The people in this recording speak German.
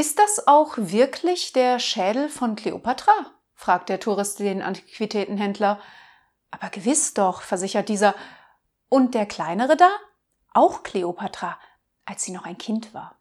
Ist das auch wirklich der Schädel von Kleopatra? fragt der Tourist den Antiquitätenhändler. Aber gewiss doch, versichert dieser. Und der kleinere da? Auch Kleopatra, als sie noch ein Kind war.